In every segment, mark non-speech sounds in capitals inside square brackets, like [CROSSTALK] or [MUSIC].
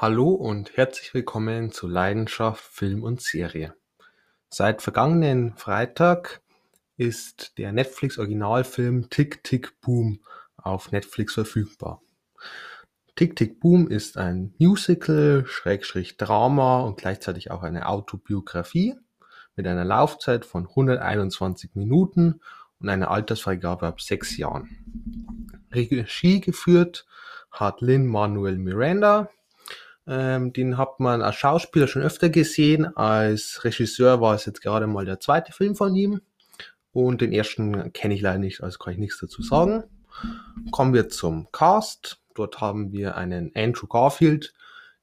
Hallo und herzlich willkommen zu Leidenschaft Film und Serie. Seit vergangenen Freitag ist der Netflix-Originalfilm Tick Tick Boom auf Netflix verfügbar. Tick Tick Boom ist ein Musical, Schrägstrich Drama und gleichzeitig auch eine Autobiografie mit einer Laufzeit von 121 Minuten und einer Altersfreigabe ab sechs Jahren. Regie geführt hat Lin Manuel Miranda, ähm, den hat man als Schauspieler schon öfter gesehen. Als Regisseur war es jetzt gerade mal der zweite Film von ihm. Und den ersten kenne ich leider nicht, also kann ich nichts dazu sagen. Kommen wir zum Cast. Dort haben wir einen Andrew Garfield,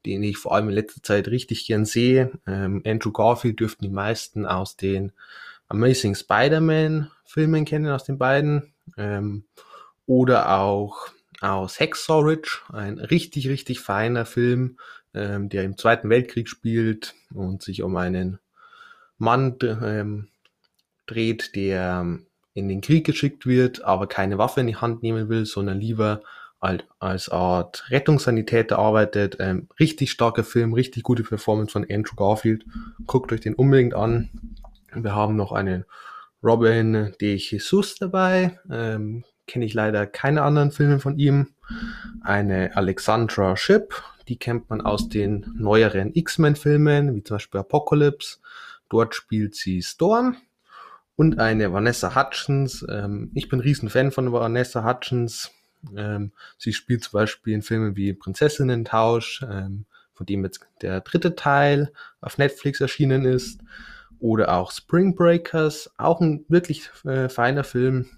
den ich vor allem in letzter Zeit richtig gern sehe. Ähm, Andrew Garfield dürften die meisten aus den Amazing Spider-Man Filmen kennen, aus den beiden. Ähm, oder auch aus Ridge, ein richtig, richtig feiner Film, ähm, der im Zweiten Weltkrieg spielt und sich um einen Mann ähm, dreht, der in den Krieg geschickt wird, aber keine Waffe in die Hand nehmen will, sondern lieber als Art Rettungssanitäter arbeitet. Ähm, richtig starker Film, richtig gute Performance von Andrew Garfield. Guckt euch den unbedingt an. Wir haben noch einen Robin de Jesus dabei. Ähm, kenne ich leider keine anderen Filme von ihm. Eine Alexandra Ship, die kennt man aus den neueren X-Men-Filmen, wie zum Beispiel Apocalypse. Dort spielt sie Storm. Und eine Vanessa Hutchins. Ähm, ich bin riesen Fan von Vanessa Hutchins. Ähm, sie spielt zum Beispiel in Filmen wie Prinzessinnen-Tausch, ähm, von dem jetzt der dritte Teil auf Netflix erschienen ist. Oder auch Spring Breakers, auch ein wirklich äh, feiner Film,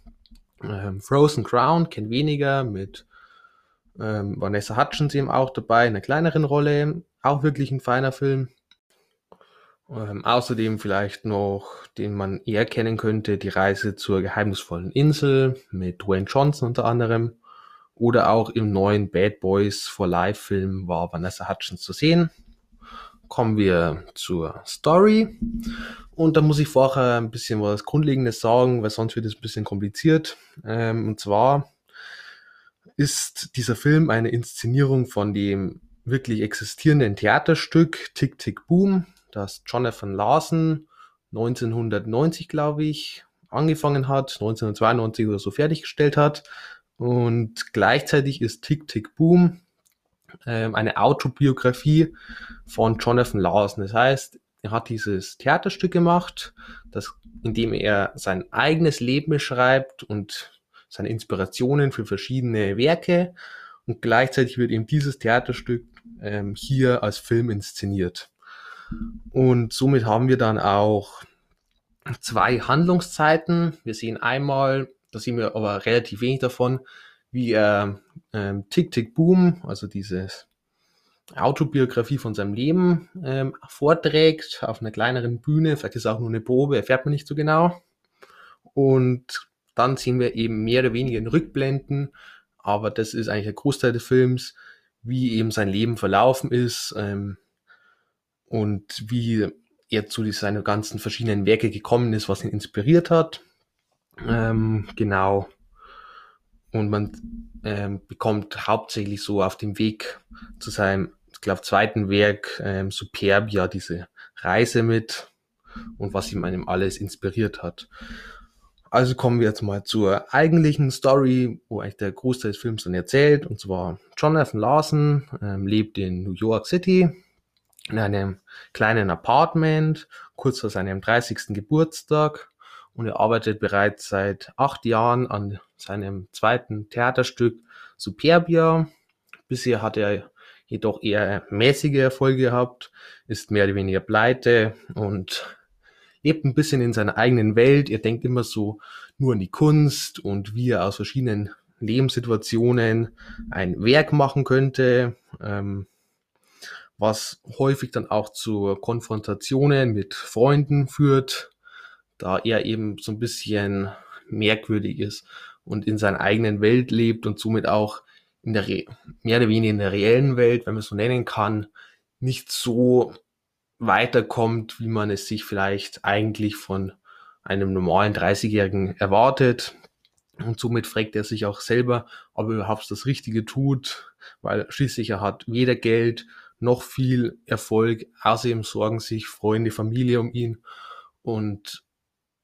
ähm, Frozen Crown kennt weniger mit ähm, Vanessa Hutchins eben auch dabei, in einer kleineren Rolle. Auch wirklich ein feiner Film. Ähm, außerdem vielleicht noch, den man eher kennen könnte, die Reise zur geheimnisvollen Insel mit Dwayne Johnson unter anderem. Oder auch im neuen Bad Boys for Life Film war Vanessa Hutchins zu sehen. Kommen wir zur Story. Und da muss ich vorher ein bisschen was Grundlegendes sagen, weil sonst wird es ein bisschen kompliziert. Ähm, und zwar ist dieser Film eine Inszenierung von dem wirklich existierenden Theaterstück Tick Tick Boom, das Jonathan Larson 1990, glaube ich, angefangen hat, 1992 oder so fertiggestellt hat. Und gleichzeitig ist Tick Tick Boom ähm, eine Autobiografie von Jonathan Larson. Das heißt, er hat dieses Theaterstück gemacht, das, in dem er sein eigenes Leben beschreibt und seine Inspirationen für verschiedene Werke. Und gleichzeitig wird eben dieses Theaterstück ähm, hier als Film inszeniert. Und somit haben wir dann auch zwei Handlungszeiten. Wir sehen einmal, da sehen wir aber relativ wenig davon, wie er ähm, Tick Tick Boom, also dieses Autobiografie von seinem Leben ähm, vorträgt auf einer kleineren Bühne. Vielleicht ist es auch nur eine Probe, erfährt man nicht so genau. Und dann sehen wir eben mehr oder weniger in Rückblenden, aber das ist eigentlich der Großteil des Films, wie eben sein Leben verlaufen ist ähm, und wie er zu seinen ganzen verschiedenen Werke gekommen ist, was ihn inspiriert hat. Ähm, genau. Und man ähm, bekommt hauptsächlich so auf dem Weg zu seinem ich glaube, zweiten Werk ähm, Superbia, diese Reise mit und was ihm einem alles inspiriert hat. Also kommen wir jetzt mal zur eigentlichen Story, wo eigentlich der Großteil des Films dann erzählt. Und zwar Jonathan Larson ähm, lebt in New York City in einem kleinen Apartment kurz vor seinem 30. Geburtstag und er arbeitet bereits seit acht Jahren an seinem zweiten Theaterstück Superbia. Bisher hat er jedoch eher mäßige Erfolge gehabt, ist mehr oder weniger pleite und lebt ein bisschen in seiner eigenen Welt. Er denkt immer so nur an die Kunst und wie er aus verschiedenen Lebenssituationen ein Werk machen könnte, ähm, was häufig dann auch zu Konfrontationen mit Freunden führt, da er eben so ein bisschen merkwürdig ist und in seiner eigenen Welt lebt und somit auch in der mehr oder weniger in der reellen Welt, wenn man es so nennen kann, nicht so weiterkommt, wie man es sich vielleicht eigentlich von einem normalen 30-Jährigen erwartet. Und somit fragt er sich auch selber, ob er überhaupt das Richtige tut, weil schließlich er hat weder Geld noch viel Erfolg. Außerdem sorgen sich Freunde, Familie um ihn und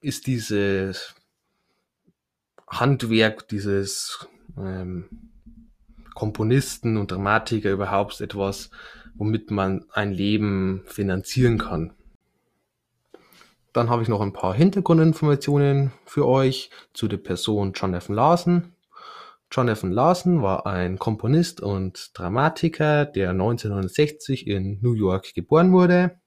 ist dieses Handwerk, dieses ähm, Komponisten und Dramatiker überhaupt etwas, womit man ein Leben finanzieren kann. Dann habe ich noch ein paar Hintergrundinformationen für euch zu der Person Jonathan Larson. Jonathan Larson war ein Komponist und Dramatiker, der 1960 in New York geboren wurde.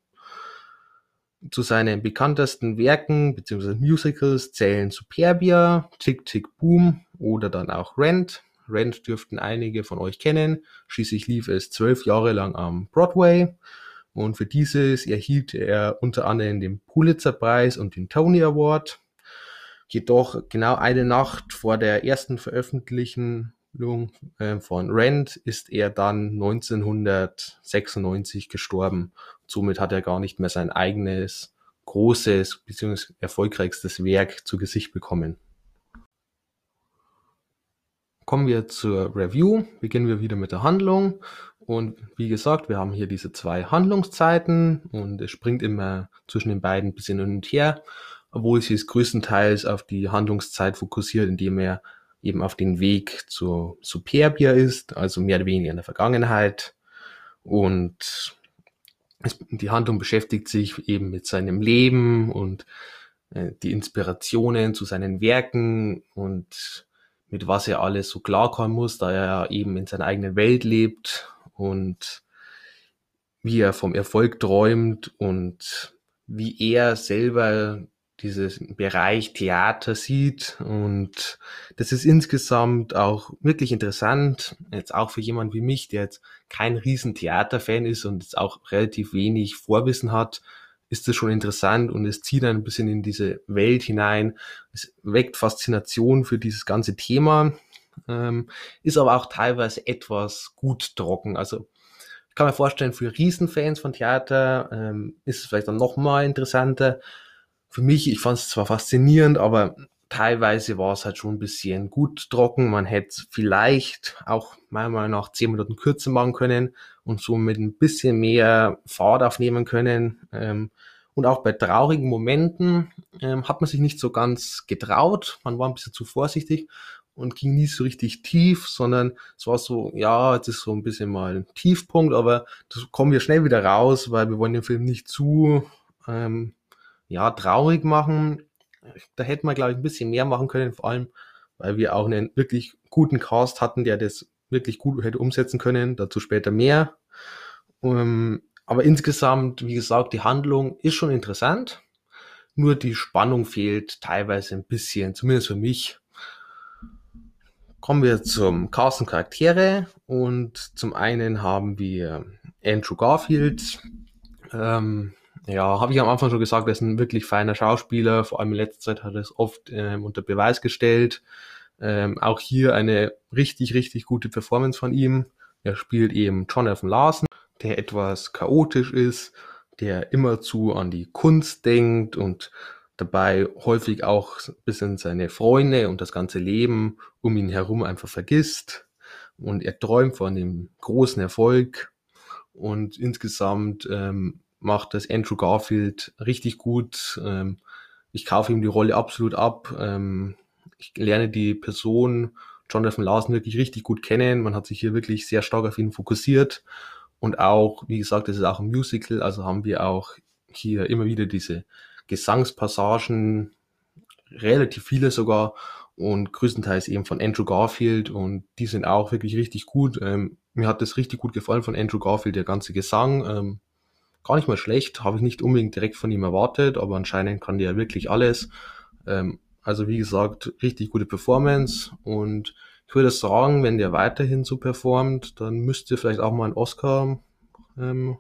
Zu seinen bekanntesten Werken bzw. Musicals zählen Superbia, Tick Tick Boom oder dann auch Rent. Rent dürften einige von euch kennen. Schließlich lief es zwölf Jahre lang am Broadway. Und für dieses erhielt er unter anderem den Pulitzer-Preis und den Tony Award. Jedoch genau eine Nacht vor der ersten Veröffentlichung äh, von Rent ist er dann 1996 gestorben. Somit hat er gar nicht mehr sein eigenes großes bzw. erfolgreichstes Werk zu Gesicht bekommen. Kommen wir zur Review. Beginnen wir wieder mit der Handlung. Und wie gesagt, wir haben hier diese zwei Handlungszeiten und es springt immer zwischen den beiden ein bisschen hin und her obwohl sie es größtenteils auf die Handlungszeit fokussiert, indem er eben auf den Weg zu Superbia ist, also mehr oder weniger in der Vergangenheit. Und es, die Handlung beschäftigt sich eben mit seinem Leben und äh, die Inspirationen zu seinen Werken und mit was er alles so klarkommen muss, da er eben in seiner eigenen Welt lebt und wie er vom Erfolg träumt und wie er selber dieses Bereich Theater sieht. Und das ist insgesamt auch wirklich interessant, jetzt auch für jemand wie mich, der jetzt kein riesen Theaterfan ist und jetzt auch relativ wenig Vorwissen hat, ist das schon interessant und es zieht ein bisschen in diese Welt hinein. Es weckt Faszination für dieses ganze Thema, ähm, ist aber auch teilweise etwas gut trocken. Also ich kann mir vorstellen, für Riesenfans von Theater ähm, ist es vielleicht dann noch mal interessanter, für mich, ich fand es zwar faszinierend, aber teilweise war es halt schon ein bisschen gut trocken. Man hätte vielleicht auch Meinung nach zehn Minuten kürzer machen können und somit ein bisschen mehr Fahrt aufnehmen können. Ähm, und auch bei traurigen Momenten ähm, hat man sich nicht so ganz getraut. Man war ein bisschen zu vorsichtig und ging nie so richtig tief, sondern es war so, ja, jetzt ist so ein bisschen mal ein Tiefpunkt, aber das kommen wir schnell wieder raus, weil wir wollen den Film nicht zu ähm, ja, traurig machen. Da hätte man, glaube ich, ein bisschen mehr machen können, vor allem, weil wir auch einen wirklich guten Cast hatten, der das wirklich gut hätte umsetzen können. Dazu später mehr. Um, ähm, aber insgesamt, wie gesagt, die Handlung ist schon interessant. Nur die Spannung fehlt teilweise ein bisschen, zumindest für mich. Kommen wir zum Cast und Charaktere. Und zum einen haben wir Andrew Garfield, ähm, ja, habe ich am Anfang schon gesagt, er ist ein wirklich feiner Schauspieler. Vor allem in letzter Zeit hat er es oft ähm, unter Beweis gestellt. Ähm, auch hier eine richtig, richtig gute Performance von ihm. Er spielt eben Jonathan Larson, der etwas chaotisch ist, der immerzu an die Kunst denkt und dabei häufig auch ein bisschen seine Freunde und das ganze Leben um ihn herum einfach vergisst. Und er träumt von dem großen Erfolg. Und insgesamt ähm, macht das Andrew Garfield richtig gut. Ähm, ich kaufe ihm die Rolle absolut ab. Ähm, ich lerne die Person Jonathan Larson wirklich richtig gut kennen. Man hat sich hier wirklich sehr stark auf ihn fokussiert. Und auch, wie gesagt, es ist auch ein Musical, also haben wir auch hier immer wieder diese Gesangspassagen, relativ viele sogar und größtenteils eben von Andrew Garfield und die sind auch wirklich richtig gut. Ähm, mir hat das richtig gut gefallen von Andrew Garfield, der ganze Gesang. Ähm, gar nicht mal schlecht, habe ich nicht unbedingt direkt von ihm erwartet, aber anscheinend kann der wirklich alles. Ähm, also wie gesagt, richtig gute Performance und ich würde sagen, wenn der weiterhin so performt, dann müsste vielleicht auch mal ein Oscar ähm,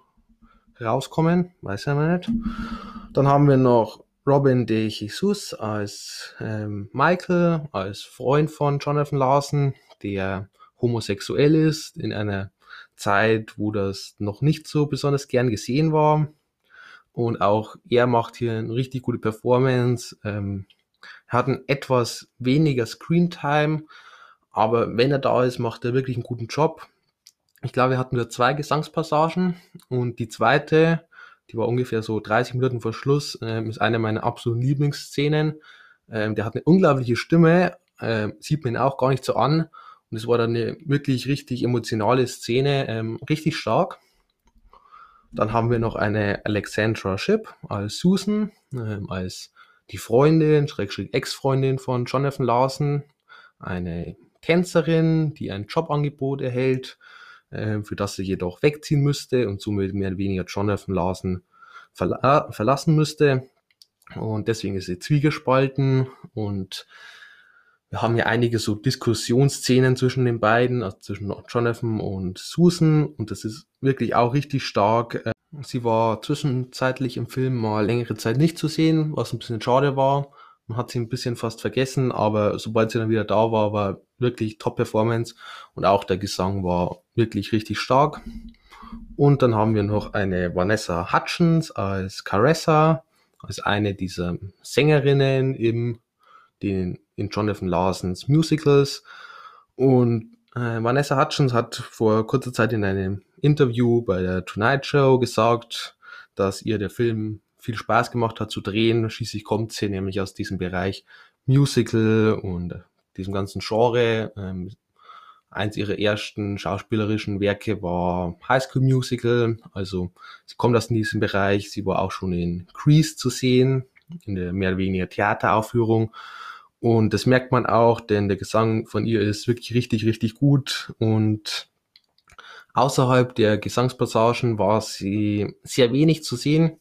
rauskommen, weiß ja mal nicht. Dann haben wir noch Robin de Jesus als ähm, Michael, als Freund von Jonathan Larson, der homosexuell ist, in einer Zeit, wo das noch nicht so besonders gern gesehen war. Und auch er macht hier eine richtig gute Performance. Ähm, er hat ein etwas weniger Screentime, aber wenn er da ist, macht er wirklich einen guten Job. Ich glaube, wir hatten nur zwei Gesangspassagen und die zweite, die war ungefähr so 30 Minuten vor Schluss, ähm, ist eine meiner absoluten Lieblingsszenen. Ähm, der hat eine unglaubliche Stimme, äh, sieht man ihn auch gar nicht so an. Und es war dann eine wirklich richtig emotionale Szene, ähm, richtig stark. Dann haben wir noch eine Alexandra Ship als Susan, ähm, als die Freundin, Schrägstrich Ex-Freundin von Jonathan Larson, eine Tänzerin, die ein Jobangebot erhält, äh, für das sie jedoch wegziehen müsste und somit mehr oder weniger Jonathan Larson verla verlassen müsste. Und deswegen ist sie zwiegespalten und wir haben ja einige so Diskussionsszenen zwischen den beiden, also zwischen Jonathan und Susan und das ist wirklich auch richtig stark. Äh, sie war zwischenzeitlich im Film mal längere Zeit nicht zu sehen, was ein bisschen schade war. Man hat sie ein bisschen fast vergessen, aber sobald sie dann wieder da war, war wirklich Top-Performance und auch der Gesang war wirklich richtig stark. Und dann haben wir noch eine Vanessa Hutchins als Caressa, als eine dieser Sängerinnen im, den, in Jonathan Larsons Musicals. Und äh, Vanessa Hutchins hat vor kurzer Zeit in einem Interview bei der Tonight Show gesagt, dass ihr der Film viel Spaß gemacht hat zu drehen. Schließlich kommt sie nämlich aus diesem Bereich Musical und diesem ganzen Genre. Ähm, eins ihrer ersten schauspielerischen Werke war High School Musical. Also sie kommt aus diesem Bereich. Sie war auch schon in Grease zu sehen, in der mehr oder weniger Theateraufführung. Und das merkt man auch, denn der Gesang von ihr ist wirklich richtig, richtig gut. Und außerhalb der Gesangspassagen war sie sehr wenig zu sehen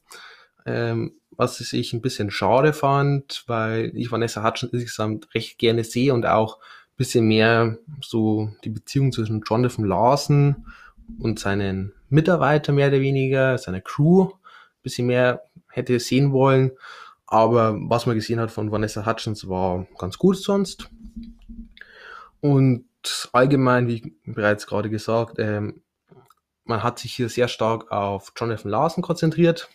ähm, was ich ein bisschen schade fand, weil ich Vanessa Hudgens insgesamt recht gerne sehe und auch ein bisschen mehr so die Beziehung zwischen Jonathan Larson und seinen Mitarbeiter mehr oder weniger, seiner Crew, ein bisschen mehr hätte sehen wollen. Aber was man gesehen hat von Vanessa Hutchins war ganz gut sonst. Und allgemein, wie bereits gerade gesagt, ähm, man hat sich hier sehr stark auf Jonathan Larson konzentriert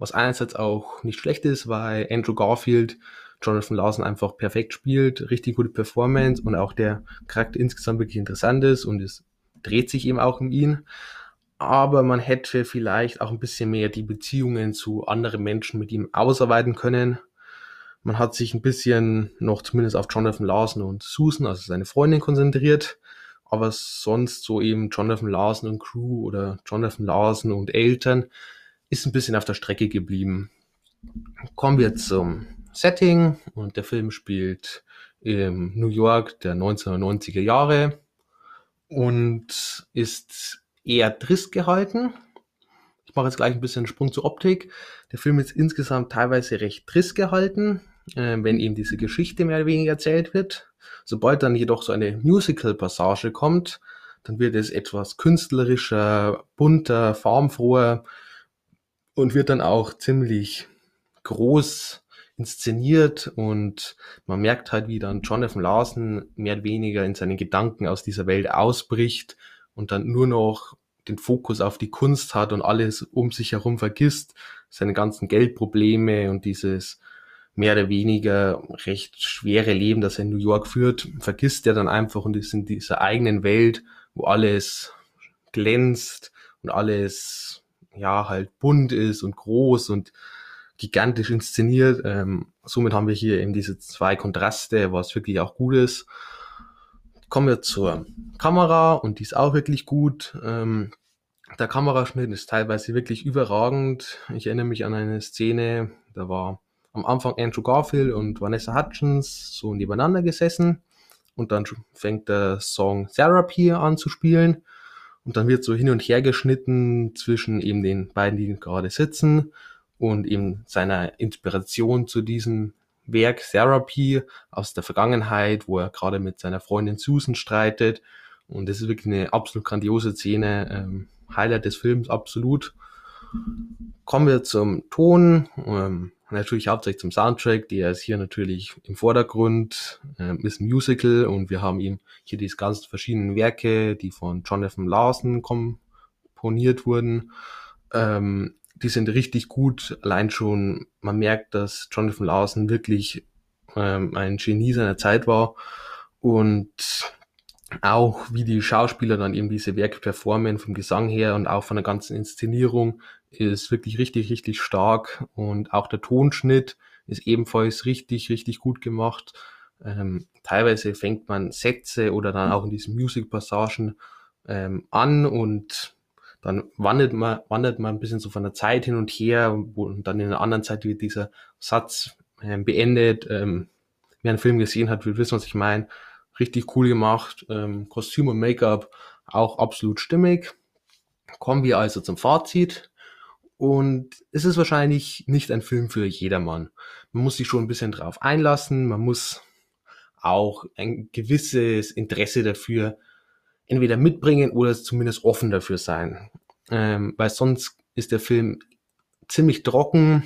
was einerseits auch nicht schlecht ist, weil Andrew Garfield Jonathan Larson einfach perfekt spielt, richtig gute Performance und auch der Charakter insgesamt wirklich interessant ist und es dreht sich eben auch um ihn. Aber man hätte vielleicht auch ein bisschen mehr die Beziehungen zu anderen Menschen mit ihm ausarbeiten können. Man hat sich ein bisschen noch zumindest auf Jonathan Larson und Susan, also seine Freundin, konzentriert. Aber sonst so eben Jonathan Larson und Crew oder Jonathan Larson und Eltern ist ein bisschen auf der Strecke geblieben. Kommen wir zum Setting und der Film spielt im New York der 1990er Jahre und ist eher trist gehalten. Ich mache jetzt gleich ein bisschen einen Sprung zur Optik. Der Film ist insgesamt teilweise recht trist gehalten, äh, wenn eben diese Geschichte mehr oder weniger erzählt wird. Sobald dann jedoch so eine Musical-Passage kommt, dann wird es etwas künstlerischer, bunter, farbenfroher und wird dann auch ziemlich groß inszeniert und man merkt halt, wie dann Jonathan Larson mehr oder weniger in seinen Gedanken aus dieser Welt ausbricht und dann nur noch den Fokus auf die Kunst hat und alles um sich herum vergisst, seine ganzen Geldprobleme und dieses mehr oder weniger recht schwere Leben, das er in New York führt, vergisst er dann einfach und ist in dieser eigenen Welt, wo alles glänzt und alles ja halt bunt ist und groß und gigantisch inszeniert. Ähm, somit haben wir hier eben diese zwei Kontraste, was wirklich auch gut ist. Kommen wir zur Kamera und die ist auch wirklich gut. Ähm, der Kameraschnitt ist teilweise wirklich überragend. Ich erinnere mich an eine Szene, da war am Anfang Andrew Garfield und Vanessa Hutchins so nebeneinander gesessen und dann fängt der Song Therapy an zu spielen und dann wird so hin und her geschnitten zwischen eben den beiden, die gerade sitzen und eben seiner Inspiration zu diesem Werk Therapy aus der Vergangenheit, wo er gerade mit seiner Freundin Susan streitet. Und das ist wirklich eine absolut grandiose Szene. Ähm, Highlight des Films, absolut. Kommen wir zum Ton. Ähm, natürlich hauptsächlich zum Soundtrack, der ist hier natürlich im Vordergrund, äh, ist ein Musical und wir haben eben hier diese ganz verschiedenen Werke, die von Jonathan Larson komponiert wurden. Ähm, die sind richtig gut, allein schon, man merkt, dass Jonathan Larson wirklich ähm, ein Genie seiner Zeit war und auch wie die Schauspieler dann eben diese Werke performen, vom Gesang her und auch von der ganzen Inszenierung, ist wirklich richtig, richtig stark. Und auch der Tonschnitt ist ebenfalls richtig, richtig gut gemacht. Ähm, teilweise fängt man Sätze oder dann auch in diesen Music-Passagen ähm, an und dann wandert man, wandert man ein bisschen so von der Zeit hin und her und dann in der anderen Zeit wird dieser Satz ähm, beendet. Ähm, wer einen Film gesehen hat, wird wissen, was ich meine. Richtig cool gemacht. Ähm, Kostüm und Make-up auch absolut stimmig. Kommen wir also zum Fazit. Und es ist wahrscheinlich nicht ein Film für jedermann. Man muss sich schon ein bisschen drauf einlassen. Man muss auch ein gewisses Interesse dafür entweder mitbringen oder zumindest offen dafür sein. Ähm, weil sonst ist der Film ziemlich trocken.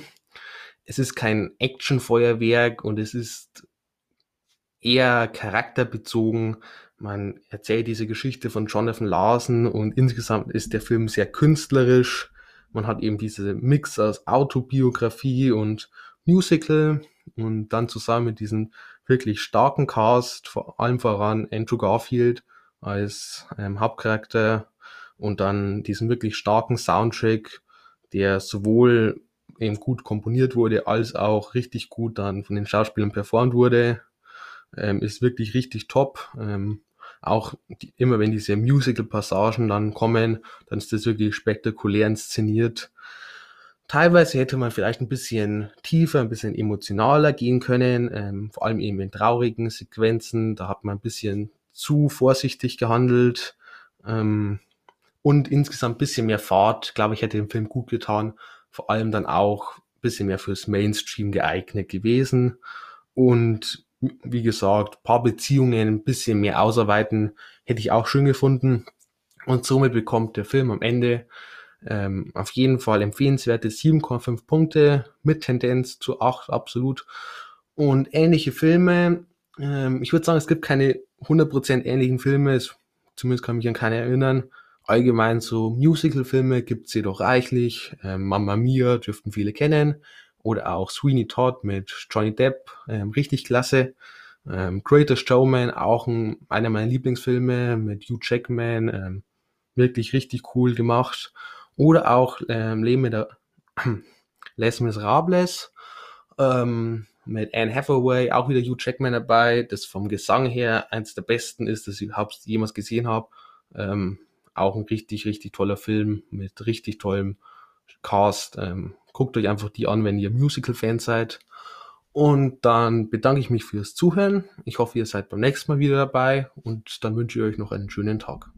Es ist kein Actionfeuerwerk und es ist eher charakterbezogen. Man erzählt diese Geschichte von Jonathan Larson und insgesamt ist der Film sehr künstlerisch. Man hat eben diese Mix aus Autobiografie und Musical und dann zusammen mit diesem wirklich starken Cast, vor allem voran Andrew Garfield als ähm, Hauptcharakter und dann diesen wirklich starken Soundtrack, der sowohl eben gut komponiert wurde, als auch richtig gut dann von den Schauspielern performt wurde ähm, ist wirklich richtig top. Ähm, auch die, immer wenn diese Musical-Passagen dann kommen, dann ist das wirklich spektakulär inszeniert. Teilweise hätte man vielleicht ein bisschen tiefer, ein bisschen emotionaler gehen können, ähm, vor allem eben in traurigen Sequenzen. Da hat man ein bisschen zu vorsichtig gehandelt. Ähm, und insgesamt bisschen mehr Fahrt, glaube ich, hätte dem Film gut getan. Vor allem dann auch bisschen mehr fürs Mainstream geeignet gewesen. Und wie gesagt, paar Beziehungen ein bisschen mehr ausarbeiten, hätte ich auch schön gefunden. Und somit bekommt der Film am Ende ähm, auf jeden Fall empfehlenswerte 7,5 Punkte mit Tendenz zu 8 absolut. Und ähnliche Filme, ähm, ich würde sagen, es gibt keine 100% ähnlichen Filme, es, zumindest kann ich mich an keine erinnern. Allgemein so Musical-Filme gibt es jedoch reichlich. Ähm, Mamma Mia dürften viele kennen oder auch Sweeney Todd mit Johnny Depp, ähm, richtig klasse. Ähm, Greatest Showman, auch ein, einer meiner Lieblingsfilme mit Hugh Jackman, ähm, wirklich richtig cool gemacht. Oder auch ähm, Leben mit der [CLEARS THROAT] Les Miserables ähm, mit Anne Hathaway, auch wieder Hugh Jackman dabei, das vom Gesang her eins der besten ist, das ich überhaupt jemals gesehen habe. Ähm, auch ein richtig, richtig toller Film mit richtig tollem Cast. Ähm, guckt euch einfach die an, wenn ihr Musical-Fan seid. Und dann bedanke ich mich fürs Zuhören. Ich hoffe, ihr seid beim nächsten Mal wieder dabei und dann wünsche ich euch noch einen schönen Tag.